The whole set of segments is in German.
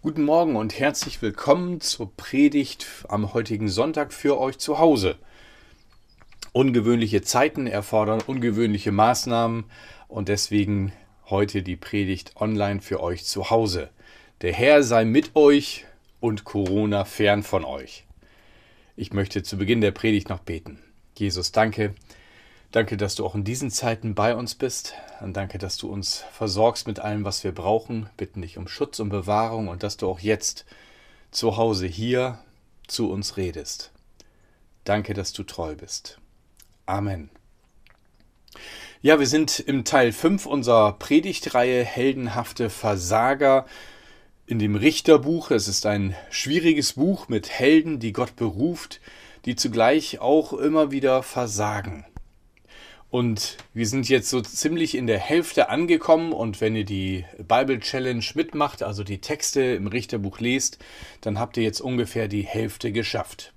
Guten Morgen und herzlich willkommen zur Predigt am heutigen Sonntag für euch zu Hause. Ungewöhnliche Zeiten erfordern ungewöhnliche Maßnahmen und deswegen heute die Predigt online für euch zu Hause. Der Herr sei mit euch und Corona fern von euch. Ich möchte zu Beginn der Predigt noch beten. Jesus, danke, Danke, dass du auch in diesen Zeiten bei uns bist. Und danke, dass du uns versorgst mit allem, was wir brauchen. Bitten dich um Schutz und Bewahrung und dass du auch jetzt zu Hause hier zu uns redest. Danke, dass du treu bist. Amen. Ja, wir sind im Teil 5 unserer Predigtreihe Heldenhafte Versager in dem Richterbuch. Es ist ein schwieriges Buch mit Helden, die Gott beruft, die zugleich auch immer wieder versagen. Und wir sind jetzt so ziemlich in der Hälfte angekommen und wenn ihr die Bible Challenge mitmacht, also die Texte im Richterbuch lest, dann habt ihr jetzt ungefähr die Hälfte geschafft.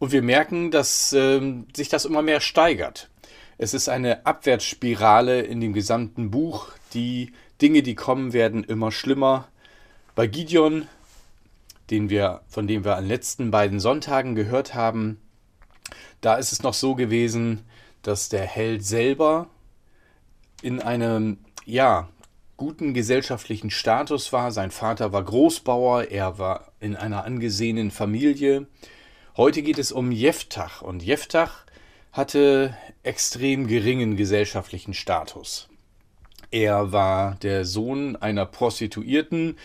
Und wir merken, dass äh, sich das immer mehr steigert. Es ist eine Abwärtsspirale in dem gesamten Buch. Die Dinge, die kommen, werden immer schlimmer. Bei Gideon, den wir, von dem wir an den letzten beiden Sonntagen gehört haben, da ist es noch so gewesen, dass der Held selber in einem, ja, guten gesellschaftlichen Status war. Sein Vater war Großbauer, er war in einer angesehenen Familie. Heute geht es um Jeftach und Jeftach hatte extrem geringen gesellschaftlichen Status. Er war der Sohn einer Prostituierten,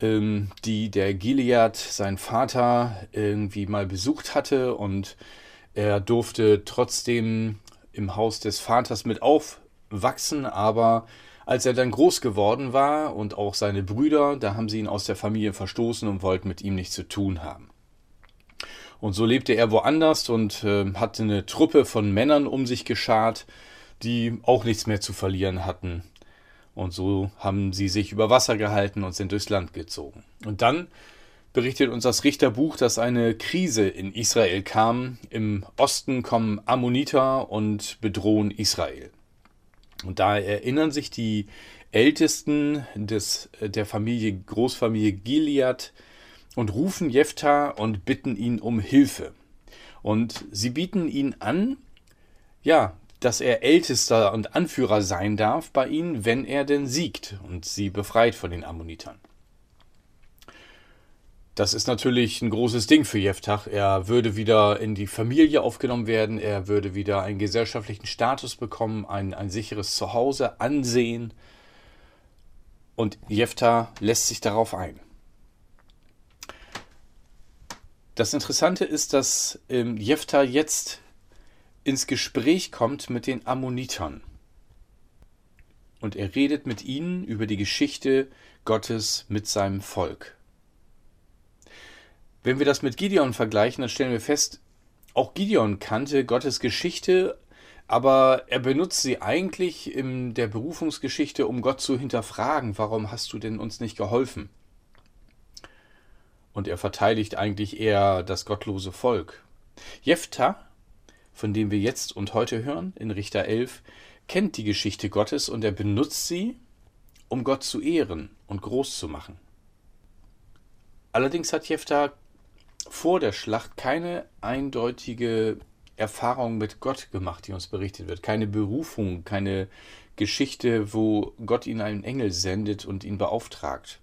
ähm, die der Gilead, sein Vater, irgendwie mal besucht hatte und er durfte trotzdem im Haus des Vaters mit aufwachsen, aber als er dann groß geworden war und auch seine Brüder, da haben sie ihn aus der Familie verstoßen und wollten mit ihm nichts zu tun haben. Und so lebte er woanders und äh, hatte eine Truppe von Männern um sich geschart, die auch nichts mehr zu verlieren hatten. Und so haben sie sich über Wasser gehalten und sind durchs Land gezogen. Und dann berichtet uns das Richterbuch, dass eine Krise in Israel kam. Im Osten kommen Ammoniter und bedrohen Israel. Und da erinnern sich die Ältesten des, der Familie, Großfamilie Gilead und rufen Jephthah und bitten ihn um Hilfe. Und sie bieten ihn an, ja, dass er Ältester und Anführer sein darf bei ihnen, wenn er denn siegt und sie befreit von den Ammonitern. Das ist natürlich ein großes Ding für Jeftach. Er würde wieder in die Familie aufgenommen werden, er würde wieder einen gesellschaftlichen Status bekommen, ein, ein sicheres Zuhause, Ansehen. Und Jeftha lässt sich darauf ein. Das Interessante ist, dass ähm, Jephthah jetzt ins Gespräch kommt mit den Ammonitern. Und er redet mit ihnen über die Geschichte Gottes mit seinem Volk. Wenn wir das mit Gideon vergleichen, dann stellen wir fest, auch Gideon kannte Gottes Geschichte, aber er benutzt sie eigentlich in der Berufungsgeschichte, um Gott zu hinterfragen, warum hast du denn uns nicht geholfen? Und er verteidigt eigentlich eher das gottlose Volk. Jephthah, von dem wir jetzt und heute hören, in Richter 11, kennt die Geschichte Gottes und er benutzt sie, um Gott zu ehren und groß zu machen. Allerdings hat Jephthah vor der Schlacht keine eindeutige Erfahrung mit Gott gemacht, die uns berichtet wird. Keine Berufung, keine Geschichte, wo Gott ihn einen Engel sendet und ihn beauftragt.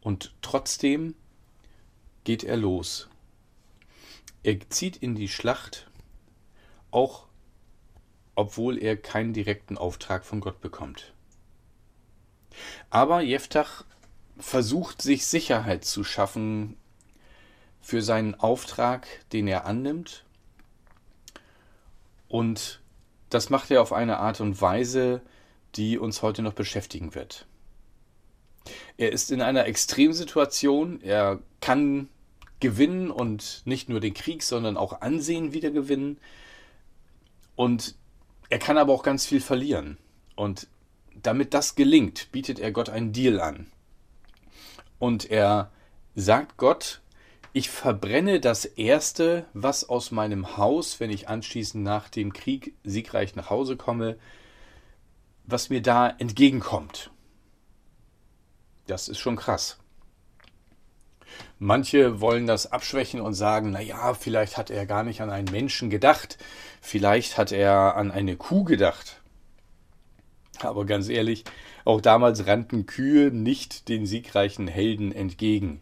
Und trotzdem geht er los. Er zieht in die Schlacht, auch obwohl er keinen direkten Auftrag von Gott bekommt. Aber Jeftach versucht sich Sicherheit zu schaffen für seinen Auftrag, den er annimmt. Und das macht er auf eine Art und Weise, die uns heute noch beschäftigen wird. Er ist in einer Extremsituation, er kann gewinnen und nicht nur den Krieg, sondern auch Ansehen wieder gewinnen. Und er kann aber auch ganz viel verlieren. Und damit das gelingt, bietet er Gott einen Deal an. Und er sagt Gott, ich verbrenne das Erste, was aus meinem Haus, wenn ich anschließend nach dem Krieg siegreich nach Hause komme, was mir da entgegenkommt. Das ist schon krass. Manche wollen das abschwächen und sagen, naja, vielleicht hat er gar nicht an einen Menschen gedacht, vielleicht hat er an eine Kuh gedacht. Aber ganz ehrlich, auch damals rannten Kühe nicht den siegreichen Helden entgegen.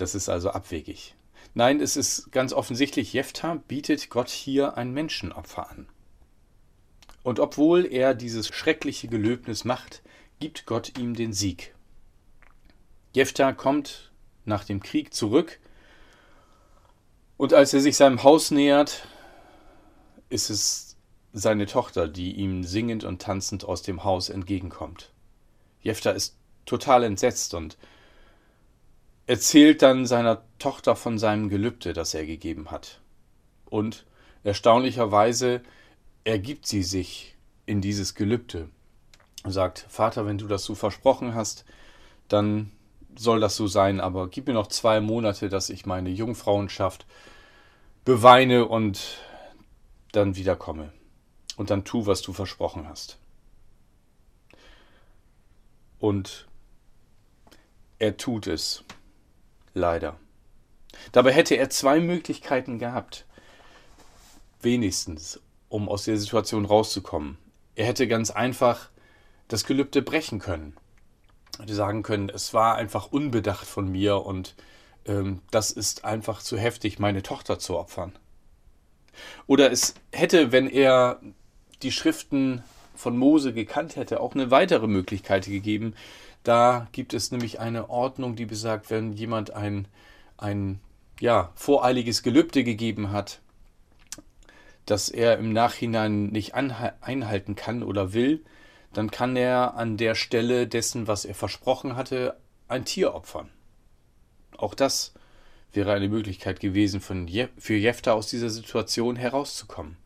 Das ist also abwegig. Nein, es ist ganz offensichtlich, Jephthah bietet Gott hier ein Menschenopfer an. Und obwohl er dieses schreckliche Gelöbnis macht, gibt Gott ihm den Sieg. Jephthah kommt nach dem Krieg zurück und als er sich seinem Haus nähert, ist es seine Tochter, die ihm singend und tanzend aus dem Haus entgegenkommt. Jephthah ist total entsetzt und erzählt dann seiner Tochter von seinem Gelübde, das er gegeben hat. Und erstaunlicherweise ergibt sie sich in dieses Gelübde und sagt, Vater, wenn du das so versprochen hast, dann soll das so sein, aber gib mir noch zwei Monate, dass ich meine Jungfrauenschaft beweine und dann wiederkomme. Und dann tu, was du versprochen hast. Und er tut es. Leider. Dabei hätte er zwei Möglichkeiten gehabt. Wenigstens, um aus der Situation rauszukommen. Er hätte ganz einfach das Gelübde brechen können. Er hätte sagen können, es war einfach unbedacht von mir und ähm, das ist einfach zu heftig, meine Tochter zu opfern. Oder es hätte, wenn er die Schriften von Mose gekannt hätte, auch eine weitere Möglichkeit gegeben. Da gibt es nämlich eine Ordnung, die besagt, wenn jemand ein, ein ja, voreiliges Gelübde gegeben hat, das er im Nachhinein nicht einhalten kann oder will, dann kann er an der Stelle dessen, was er versprochen hatte, ein Tier opfern. Auch das wäre eine Möglichkeit gewesen, Je für Jefta aus dieser Situation herauszukommen.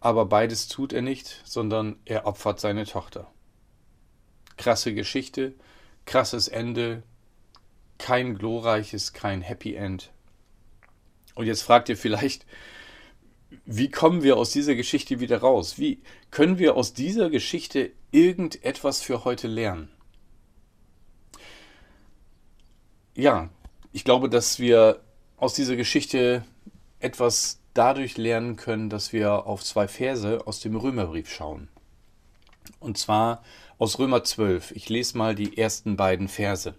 Aber beides tut er nicht, sondern er opfert seine Tochter. Krasse Geschichte, krasses Ende, kein glorreiches, kein Happy End. Und jetzt fragt ihr vielleicht, wie kommen wir aus dieser Geschichte wieder raus? Wie können wir aus dieser Geschichte irgendetwas für heute lernen? Ja, ich glaube, dass wir aus dieser Geschichte etwas dadurch lernen können, dass wir auf zwei Verse aus dem Römerbrief schauen. Und zwar aus Römer 12. Ich lese mal die ersten beiden Verse.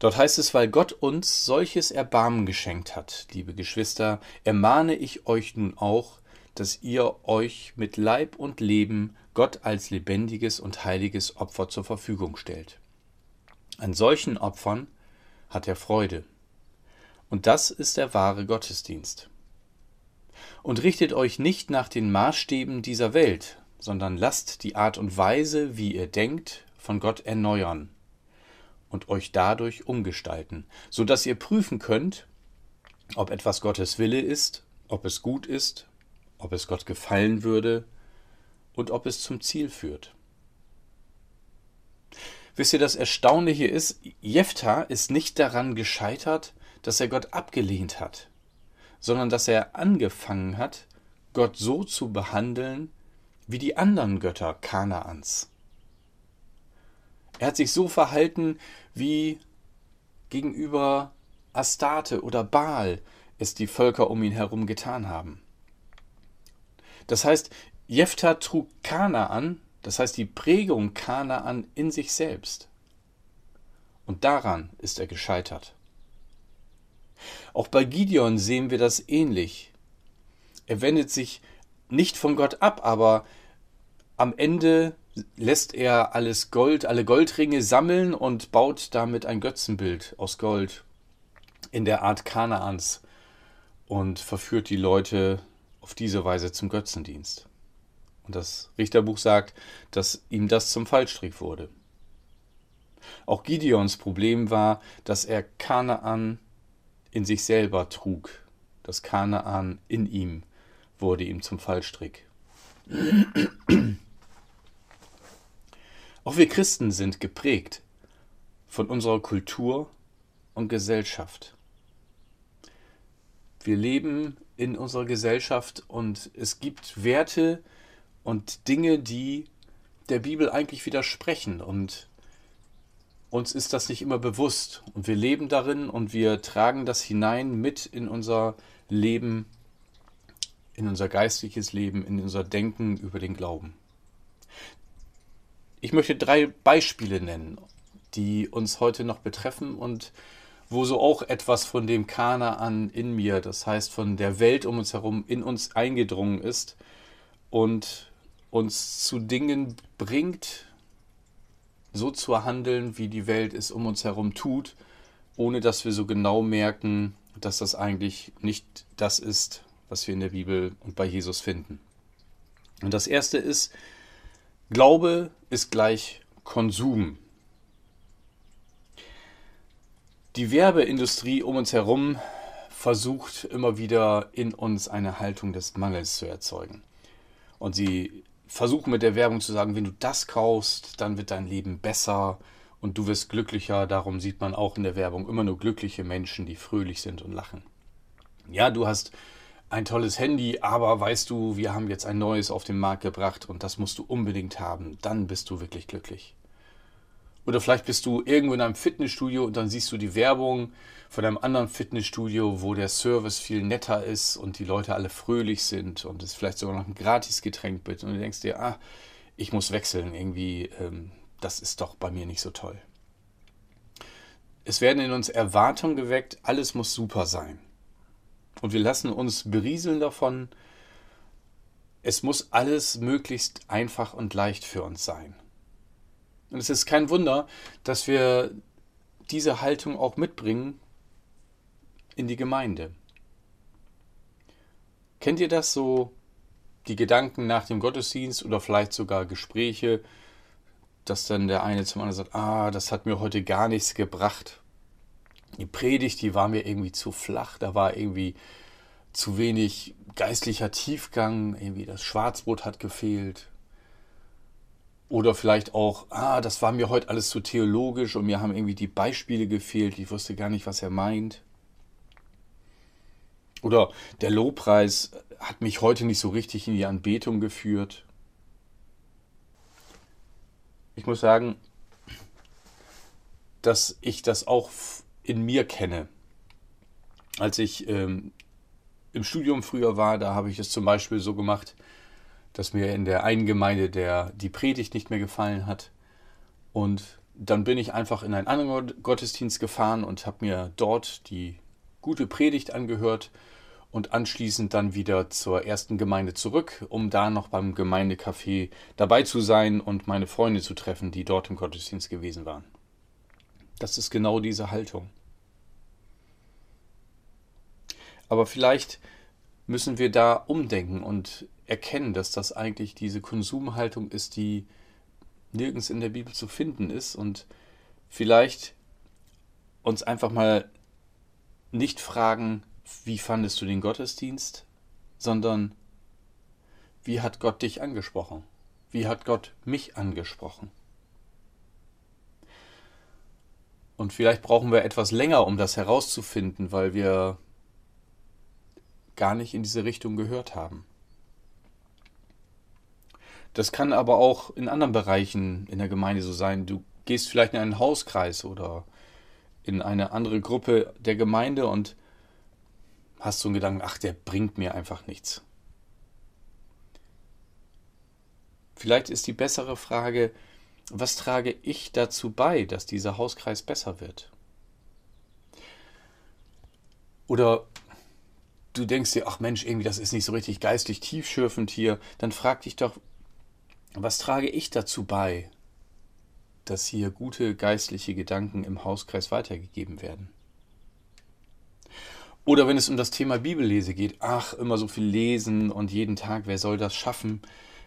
Dort heißt es, weil Gott uns solches Erbarmen geschenkt hat, liebe Geschwister, ermahne ich euch nun auch, dass ihr euch mit Leib und Leben Gott als lebendiges und heiliges Opfer zur Verfügung stellt. An solchen Opfern hat er Freude. Und das ist der wahre Gottesdienst. Und richtet euch nicht nach den Maßstäben dieser Welt, sondern lasst die Art und Weise, wie ihr denkt, von Gott erneuern und euch dadurch umgestalten, so dass ihr prüfen könnt, ob etwas Gottes Wille ist, ob es gut ist, ob es Gott gefallen würde und ob es zum Ziel führt. Wisst ihr, das Erstaunliche ist, Jephthah ist nicht daran gescheitert, dass er Gott abgelehnt hat, sondern dass er angefangen hat, Gott so zu behandeln wie die anderen Götter Kanaans. Er hat sich so verhalten, wie gegenüber Astarte oder Baal es die Völker um ihn herum getan haben. Das heißt, Jephthah trug Kanaan, das heißt die Prägung Kanaan in sich selbst. Und daran ist er gescheitert. Auch bei Gideon sehen wir das ähnlich. Er wendet sich nicht von Gott ab, aber am Ende lässt er alles Gold, alle Goldringe sammeln und baut damit ein Götzenbild aus Gold in der Art Kanaans und verführt die Leute auf diese Weise zum Götzendienst. Und das Richterbuch sagt, dass ihm das zum Fallstrick wurde. Auch Gideons Problem war, dass er Kanaan in sich selber trug. Das Kanaan in ihm wurde ihm zum Fallstrick. Auch wir Christen sind geprägt von unserer Kultur und Gesellschaft. Wir leben in unserer Gesellschaft und es gibt Werte und Dinge, die der Bibel eigentlich widersprechen und uns ist das nicht immer bewusst und wir leben darin und wir tragen das hinein mit in unser Leben, in unser geistliches Leben, in unser Denken über den Glauben. Ich möchte drei Beispiele nennen, die uns heute noch betreffen und wo so auch etwas von dem Kanaan in mir, das heißt von der Welt um uns herum, in uns eingedrungen ist und uns zu Dingen bringt, so zu handeln, wie die Welt es um uns herum tut, ohne dass wir so genau merken, dass das eigentlich nicht das ist, was wir in der Bibel und bei Jesus finden. Und das erste ist, Glaube ist gleich Konsum. Die Werbeindustrie um uns herum versucht immer wieder in uns eine Haltung des Mangels zu erzeugen. Und sie versuchen mit der Werbung zu sagen, wenn du das kaufst, dann wird dein Leben besser und du wirst glücklicher. Darum sieht man auch in der Werbung immer nur glückliche Menschen, die fröhlich sind und lachen. Ja, du hast ein tolles Handy, aber weißt du, wir haben jetzt ein neues auf den Markt gebracht und das musst du unbedingt haben. Dann bist du wirklich glücklich. Oder vielleicht bist du irgendwo in einem Fitnessstudio und dann siehst du die Werbung von einem anderen Fitnessstudio, wo der Service viel netter ist und die Leute alle fröhlich sind und es vielleicht sogar noch ein Gratisgetränk gibt und du denkst dir, ah, ich muss wechseln, irgendwie, ähm, das ist doch bei mir nicht so toll. Es werden in uns Erwartungen geweckt, alles muss super sein. Und wir lassen uns berieseln davon, es muss alles möglichst einfach und leicht für uns sein. Und es ist kein Wunder, dass wir diese Haltung auch mitbringen in die Gemeinde. Kennt ihr das so, die Gedanken nach dem Gottesdienst oder vielleicht sogar Gespräche, dass dann der eine zum anderen sagt, ah, das hat mir heute gar nichts gebracht. Die Predigt, die war mir irgendwie zu flach, da war irgendwie zu wenig geistlicher Tiefgang, irgendwie das Schwarzbrot hat gefehlt, oder vielleicht auch, ah, das war mir heute alles zu theologisch und mir haben irgendwie die Beispiele gefehlt, ich wusste gar nicht, was er meint. Oder der Lobpreis hat mich heute nicht so richtig in die Anbetung geführt. Ich muss sagen, dass ich das auch in mir kenne. Als ich ähm, im Studium früher war, da habe ich es zum Beispiel so gemacht, dass mir in der einen Gemeinde der, die Predigt nicht mehr gefallen hat. Und dann bin ich einfach in einen anderen Gottesdienst gefahren und habe mir dort die gute Predigt angehört und anschließend dann wieder zur ersten Gemeinde zurück, um da noch beim Gemeindecafé dabei zu sein und meine Freunde zu treffen, die dort im Gottesdienst gewesen waren. Das ist genau diese Haltung. Aber vielleicht müssen wir da umdenken und erkennen, dass das eigentlich diese Konsumhaltung ist, die nirgends in der Bibel zu finden ist und vielleicht uns einfach mal nicht fragen, wie fandest du den Gottesdienst, sondern wie hat Gott dich angesprochen? Wie hat Gott mich angesprochen? Und vielleicht brauchen wir etwas länger, um das herauszufinden, weil wir gar nicht in diese Richtung gehört haben. Das kann aber auch in anderen Bereichen in der Gemeinde so sein. Du gehst vielleicht in einen Hauskreis oder in eine andere Gruppe der Gemeinde und hast so einen Gedanken, ach, der bringt mir einfach nichts. Vielleicht ist die bessere Frage, was trage ich dazu bei, dass dieser Hauskreis besser wird? Oder du denkst dir, ach Mensch, irgendwie das ist nicht so richtig geistlich tiefschürfend hier, dann frag dich doch, was trage ich dazu bei, dass hier gute geistliche Gedanken im Hauskreis weitergegeben werden? Oder wenn es um das Thema Bibellese geht, ach, immer so viel lesen und jeden Tag, wer soll das schaffen?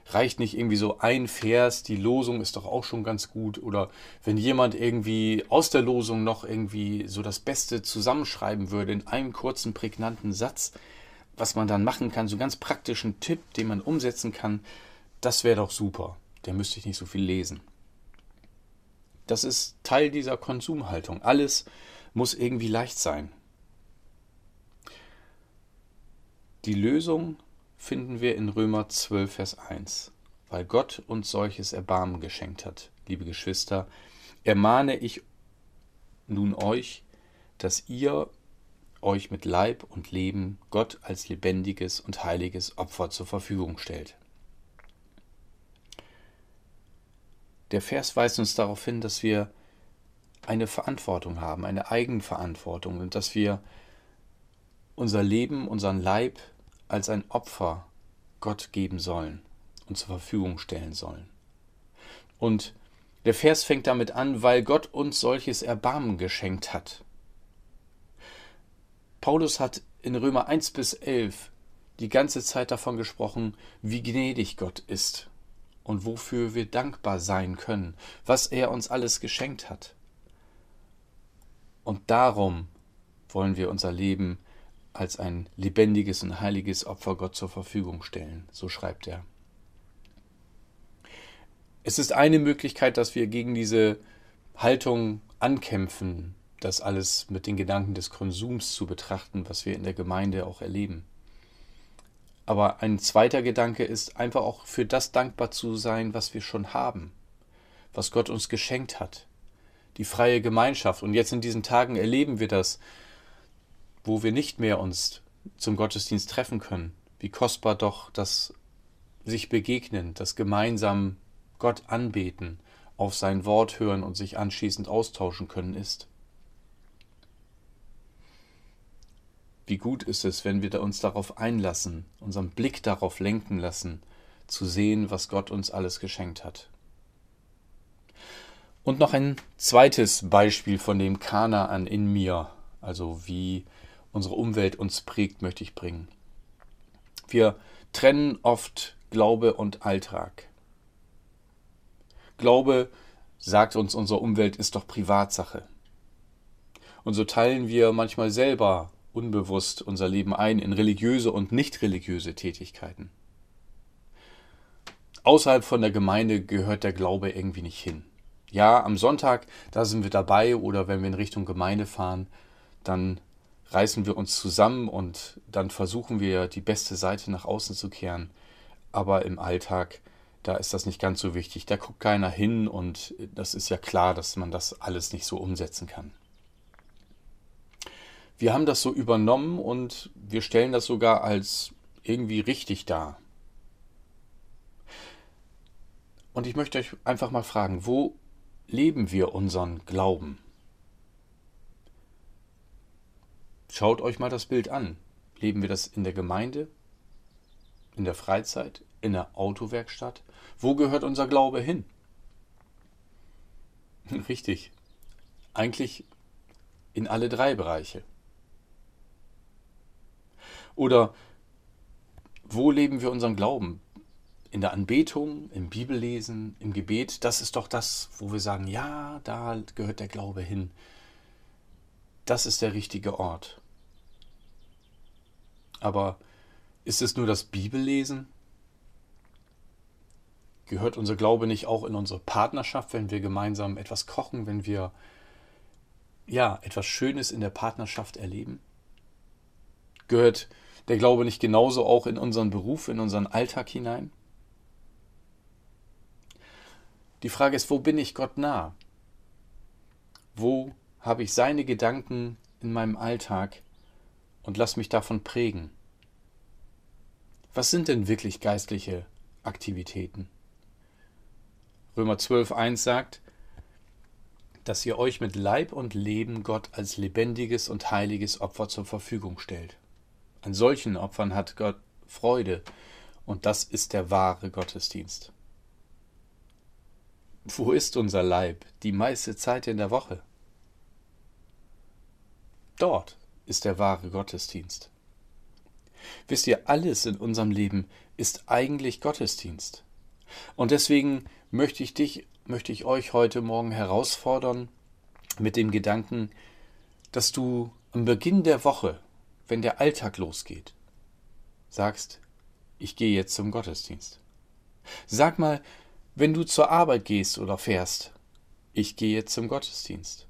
Reicht nicht irgendwie so ein Vers, die Losung ist doch auch schon ganz gut. Oder wenn jemand irgendwie aus der Losung noch irgendwie so das Beste zusammenschreiben würde in einem kurzen, prägnanten Satz, was man dann machen kann, so ganz praktischen Tipp, den man umsetzen kann, das wäre doch super. Der müsste ich nicht so viel lesen. Das ist Teil dieser Konsumhaltung. Alles muss irgendwie leicht sein. Die Lösung finden wir in Römer 12, Vers 1. weil Gott uns solches Erbarmen geschenkt hat, liebe Geschwister, ermahne ich nun euch, dass ihr euch mit Leib und Leben Gott als lebendiges und heiliges Opfer zur Verfügung stellt. Der Vers weist uns darauf hin, dass wir eine Verantwortung haben, eine Eigenverantwortung und dass wir unser Leben, unseren Leib als ein Opfer Gott geben sollen und zur Verfügung stellen sollen. Und der Vers fängt damit an, weil Gott uns solches Erbarmen geschenkt hat. Paulus hat in Römer 1 bis 11 die ganze Zeit davon gesprochen, wie gnädig Gott ist und wofür wir dankbar sein können, was er uns alles geschenkt hat. Und darum wollen wir unser Leben als ein lebendiges und heiliges Opfer Gott zur Verfügung stellen, so schreibt er. Es ist eine Möglichkeit, dass wir gegen diese Haltung ankämpfen, das alles mit den Gedanken des Konsums zu betrachten, was wir in der Gemeinde auch erleben. Aber ein zweiter Gedanke ist einfach auch für das dankbar zu sein, was wir schon haben, was Gott uns geschenkt hat, die freie Gemeinschaft. Und jetzt in diesen Tagen erleben wir das, wo wir nicht mehr uns zum Gottesdienst treffen können. Wie kostbar doch das sich begegnen, das gemeinsam Gott anbeten, auf sein Wort hören und sich anschließend austauschen können ist. Wie gut ist es, wenn wir uns darauf einlassen, unseren Blick darauf lenken lassen, zu sehen, was Gott uns alles geschenkt hat. Und noch ein zweites Beispiel von dem Kanaan in mir, also wie unsere Umwelt uns prägt, möchte ich bringen. Wir trennen oft Glaube und Alltag. Glaube, sagt uns unsere Umwelt, ist doch Privatsache. Und so teilen wir manchmal selber unbewusst unser Leben ein in religiöse und nicht religiöse Tätigkeiten. Außerhalb von der Gemeinde gehört der Glaube irgendwie nicht hin. Ja, am Sonntag, da sind wir dabei oder wenn wir in Richtung Gemeinde fahren, dann reißen wir uns zusammen und dann versuchen wir die beste Seite nach außen zu kehren. Aber im Alltag, da ist das nicht ganz so wichtig. Da guckt keiner hin und das ist ja klar, dass man das alles nicht so umsetzen kann wir haben das so übernommen und wir stellen das sogar als irgendwie richtig dar. Und ich möchte euch einfach mal fragen, wo leben wir unseren Glauben? Schaut euch mal das Bild an. Leben wir das in der Gemeinde, in der Freizeit, in der Autowerkstatt? Wo gehört unser Glaube hin? Richtig. Eigentlich in alle drei Bereiche. Oder wo leben wir unseren Glauben? In der Anbetung, im Bibellesen, im Gebet, das ist doch das, wo wir sagen, ja, da gehört der Glaube hin. Das ist der richtige Ort. Aber ist es nur das Bibellesen? Gehört unser Glaube nicht auch in unsere Partnerschaft, wenn wir gemeinsam etwas kochen, wenn wir ja etwas Schönes in der Partnerschaft erleben? Gehört der Glaube nicht genauso auch in unseren Beruf, in unseren Alltag hinein? Die Frage ist, wo bin ich Gott nah? Wo habe ich seine Gedanken in meinem Alltag und lass mich davon prägen? Was sind denn wirklich geistliche Aktivitäten? Römer 12.1 sagt, dass ihr euch mit Leib und Leben Gott als lebendiges und heiliges Opfer zur Verfügung stellt. An solchen Opfern hat Gott Freude und das ist der wahre Gottesdienst. Wo ist unser Leib die meiste Zeit in der Woche? Dort ist der wahre Gottesdienst. Wisst ihr, alles in unserem Leben ist eigentlich Gottesdienst. Und deswegen möchte ich dich, möchte ich euch heute Morgen herausfordern mit dem Gedanken, dass du am Beginn der Woche wenn der Alltag losgeht, sagst, ich gehe jetzt zum Gottesdienst. Sag mal, wenn du zur Arbeit gehst oder fährst, ich gehe jetzt zum Gottesdienst.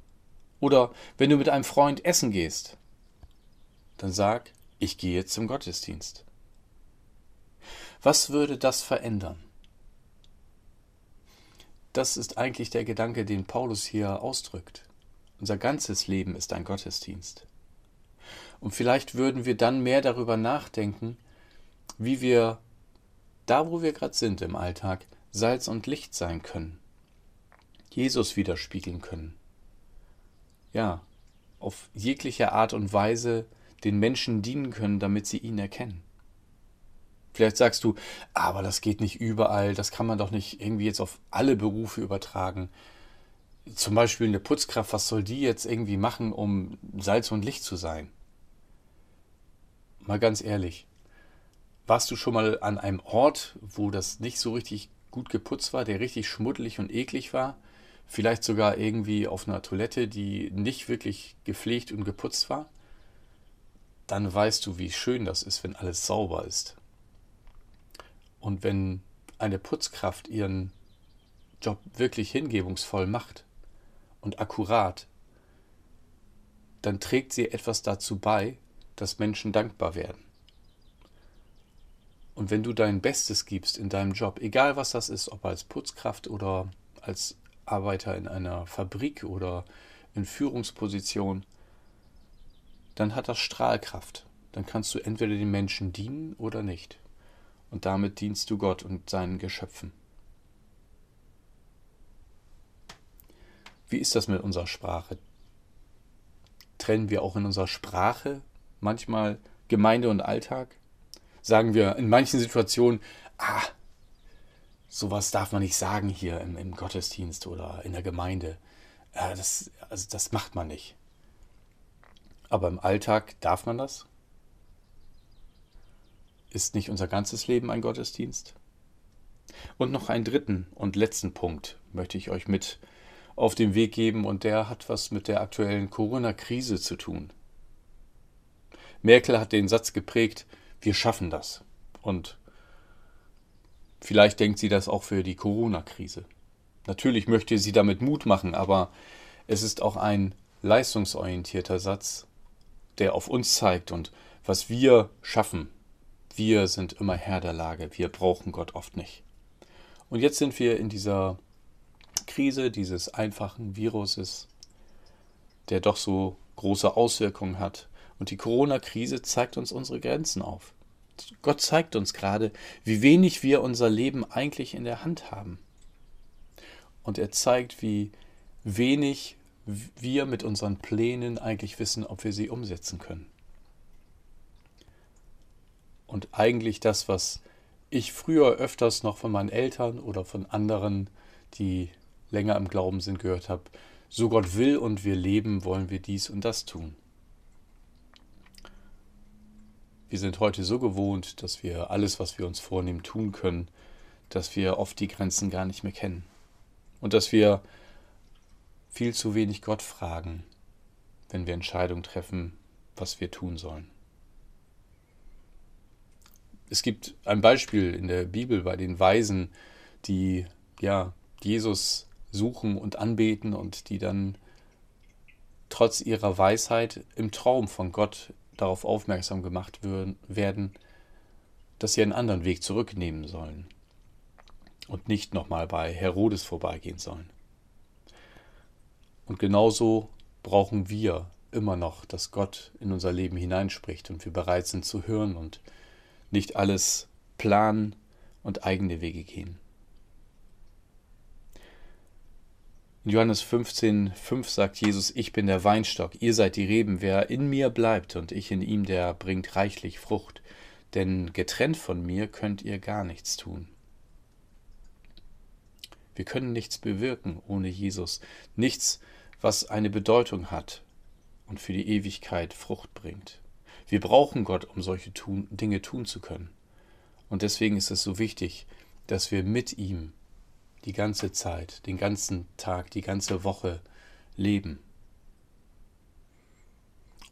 Oder wenn du mit einem Freund essen gehst, dann sag, ich gehe zum Gottesdienst. Was würde das verändern? das ist eigentlich der Gedanke, den Paulus hier ausdrückt. Unser ganzes Leben ist ein Gottesdienst. Und vielleicht würden wir dann mehr darüber nachdenken, wie wir da, wo wir gerade sind im Alltag, Salz und Licht sein können, Jesus widerspiegeln können. Ja, auf jegliche Art und Weise den Menschen dienen können, damit sie ihn erkennen. Vielleicht sagst du, aber das geht nicht überall, das kann man doch nicht irgendwie jetzt auf alle Berufe übertragen. Zum Beispiel eine Putzkraft, was soll die jetzt irgendwie machen, um Salz und Licht zu sein? Mal ganz ehrlich, warst du schon mal an einem Ort, wo das nicht so richtig gut geputzt war, der richtig schmuddelig und eklig war? Vielleicht sogar irgendwie auf einer Toilette, die nicht wirklich gepflegt und geputzt war? Dann weißt du, wie schön das ist, wenn alles sauber ist. Und wenn eine Putzkraft ihren Job wirklich hingebungsvoll macht und akkurat, dann trägt sie etwas dazu bei, dass Menschen dankbar werden. Und wenn du dein Bestes gibst in deinem Job, egal was das ist, ob als Putzkraft oder als Arbeiter in einer Fabrik oder in Führungsposition, dann hat das Strahlkraft. Dann kannst du entweder den Menschen dienen oder nicht und damit dienst du Gott und seinen Geschöpfen. Wie ist das mit unserer Sprache? Trennen wir auch in unserer Sprache manchmal Gemeinde und Alltag? Sagen wir in manchen Situationen, ah, sowas darf man nicht sagen hier im, im Gottesdienst oder in der Gemeinde. Das, also das macht man nicht. Aber im Alltag darf man das? Ist nicht unser ganzes Leben ein Gottesdienst? Und noch einen dritten und letzten Punkt möchte ich euch mit auf den Weg geben und der hat was mit der aktuellen Corona-Krise zu tun. Merkel hat den Satz geprägt, wir schaffen das. Und vielleicht denkt sie das auch für die Corona-Krise. Natürlich möchte sie damit Mut machen, aber es ist auch ein leistungsorientierter Satz, der auf uns zeigt und was wir schaffen, wir sind immer Herr der Lage. Wir brauchen Gott oft nicht. Und jetzt sind wir in dieser Krise dieses einfachen Viruses, der doch so große Auswirkungen hat. Und die Corona-Krise zeigt uns unsere Grenzen auf. Gott zeigt uns gerade, wie wenig wir unser Leben eigentlich in der Hand haben. Und er zeigt, wie wenig wir mit unseren Plänen eigentlich wissen, ob wir sie umsetzen können. Und eigentlich das, was ich früher öfters noch von meinen Eltern oder von anderen, die länger im Glauben sind, gehört habe, so Gott will und wir leben, wollen wir dies und das tun. Wir sind heute so gewohnt, dass wir alles, was wir uns vornehmen, tun können, dass wir oft die Grenzen gar nicht mehr kennen. Und dass wir viel zu wenig Gott fragen, wenn wir Entscheidungen treffen, was wir tun sollen es gibt ein Beispiel in der Bibel bei den Weisen, die ja Jesus suchen und anbeten und die dann trotz ihrer Weisheit im Traum von Gott darauf aufmerksam gemacht werden, dass sie einen anderen Weg zurücknehmen sollen und nicht nochmal bei Herodes vorbeigehen sollen. Und genauso brauchen wir immer noch, dass Gott in unser Leben hineinspricht und wir bereit sind zu hören und nicht alles planen und eigene Wege gehen. In Johannes 15, 5 sagt Jesus, ich bin der Weinstock, ihr seid die Reben, wer in mir bleibt und ich in ihm, der bringt reichlich Frucht, denn getrennt von mir könnt ihr gar nichts tun. Wir können nichts bewirken ohne Jesus, nichts, was eine Bedeutung hat und für die Ewigkeit Frucht bringt. Wir brauchen Gott, um solche tun, Dinge tun zu können. Und deswegen ist es so wichtig, dass wir mit ihm die ganze Zeit, den ganzen Tag, die ganze Woche leben.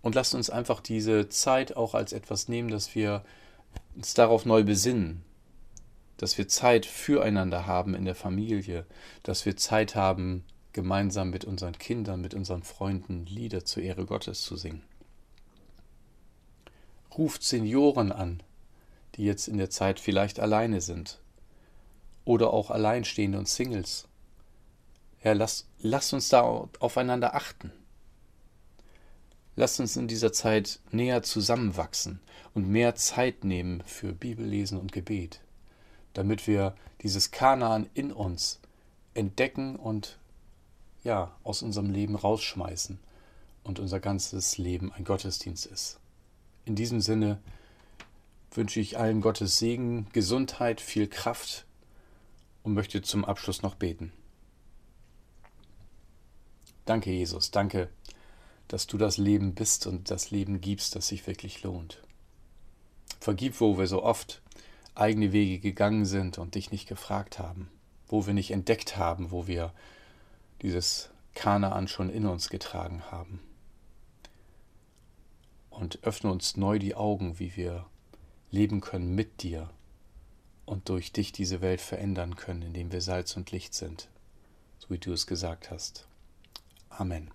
Und lasst uns einfach diese Zeit auch als etwas nehmen, dass wir uns darauf neu besinnen, dass wir Zeit füreinander haben in der Familie, dass wir Zeit haben, gemeinsam mit unseren Kindern, mit unseren Freunden Lieder zur Ehre Gottes zu singen ruft Senioren an, die jetzt in der Zeit vielleicht alleine sind. Oder auch Alleinstehende und Singles. Herr, lass, lass uns da aufeinander achten. Lass uns in dieser Zeit näher zusammenwachsen und mehr Zeit nehmen für Bibellesen und Gebet, damit wir dieses Kanaan in uns entdecken und ja, aus unserem Leben rausschmeißen und unser ganzes Leben ein Gottesdienst ist. In diesem Sinne wünsche ich allen Gottes Segen, Gesundheit, viel Kraft und möchte zum Abschluss noch beten. Danke, Jesus, danke, dass du das Leben bist und das Leben gibst, das sich wirklich lohnt. Vergib, wo wir so oft eigene Wege gegangen sind und dich nicht gefragt haben, wo wir nicht entdeckt haben, wo wir dieses Kanaan schon in uns getragen haben. Und öffne uns neu die Augen, wie wir leben können mit dir und durch dich diese Welt verändern können, indem wir Salz und Licht sind, so wie du es gesagt hast. Amen.